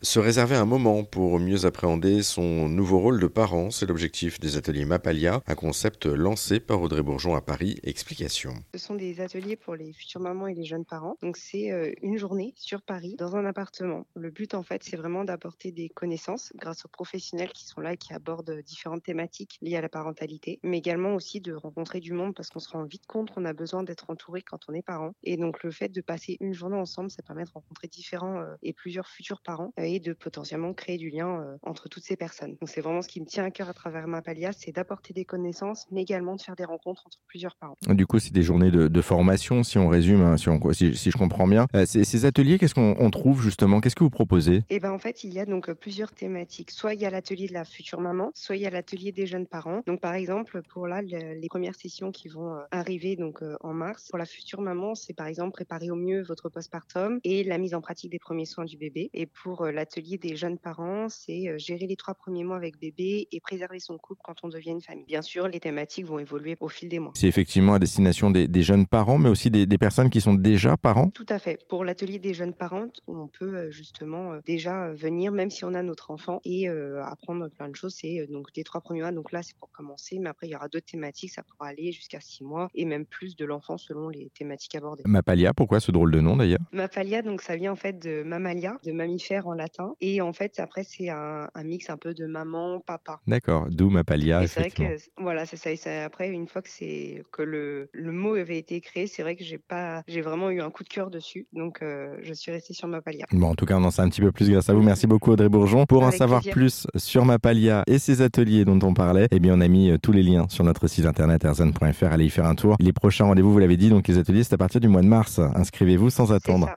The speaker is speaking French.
Se réserver un moment pour mieux appréhender son nouveau rôle de parent, c'est l'objectif des ateliers Mapalia, un concept lancé par Audrey Bourgeon à Paris. Explication. Ce sont des ateliers pour les futures mamans et les jeunes parents. Donc c'est euh, une journée sur Paris dans un appartement. Le but en fait, c'est vraiment d'apporter des connaissances grâce aux professionnels qui sont là et qui abordent différentes thématiques liées à la parentalité, mais également aussi de rencontrer du monde parce qu'on se rend vite compte qu'on a besoin d'être entouré quand on est parent. Et donc le fait de passer une journée ensemble, ça permet de rencontrer différents euh, et plusieurs futurs parents et de potentiellement créer du lien euh, entre toutes ces personnes. Donc c'est vraiment ce qui me tient à cœur à travers Mapalia, c'est d'apporter des connaissances, mais également de faire des rencontres entre plusieurs parents. Du coup, c'est des journées de, formation, si on résume, hein, si, on, si, je comprends bien. Euh, ces, ateliers, qu'est-ce qu'on trouve justement? Qu'est-ce que vous proposez? Eh ben en fait, il y a donc euh, plusieurs thématiques. Soit il y a l'atelier de la future maman, soit il y a l'atelier des jeunes parents. Donc par exemple, pour là les premières sessions qui vont arriver donc en mars, pour la future maman, c'est par exemple préparer au mieux votre postpartum et la mise en pratique des premiers soins du bébé. Et pour l'atelier des jeunes parents, c'est euh, gérer les trois premiers mois avec bébé et préserver son couple quand on devient une famille. Bien sûr, les thématiques vont évoluer au fil des mois. C'est effectivement à destination des, jeunes parents, mais aussi des, personnes qui sont déjà parents Tout à fait. Pour l'atelier des jeunes parents, on peut euh, justement euh, déjà venir, même si on a notre enfant, et apprendre plein de choses. C'est donc les trois premiers mois, donc là c'est pour commencer, mais après il y aura d'autres thématiques, ça pourra aller jusqu'à six mois et même plus de l'enfant selon les thématiques abordées. Mapalia, pourquoi ce drôle de nom d'ailleurs? Mapalia, donc ça vient en fait de mammalia, de mammifère en latin, et en fait, après, c'est un, mix un peu de maman, papa. D'accord, d'où ma palia. C'est vrai que, voilà, c'est ça. après, une fois que, c'est, que le, le mot avait été créé, c'est vrai que j'ai, pas, j'ai vraiment eu un coup de cœur dessus. Donc, euh, je suis restée sur ma palia. Bon, en tout cas, on en sait un petit peu plus grâce à vous. Merci beaucoup, Audrey Bourgeon. Pour en savoir plus sur ma palia et ses ateliers dont on parlait, eh bien, on a mis euh, tous les liens sur notre site internet erzan.fr. Allez y faire un tour. Les prochains rendez-vous, vous l'avez dit, donc les ateliers, c'est à partir du mois de mars. Inscrivez-vous sans attendre.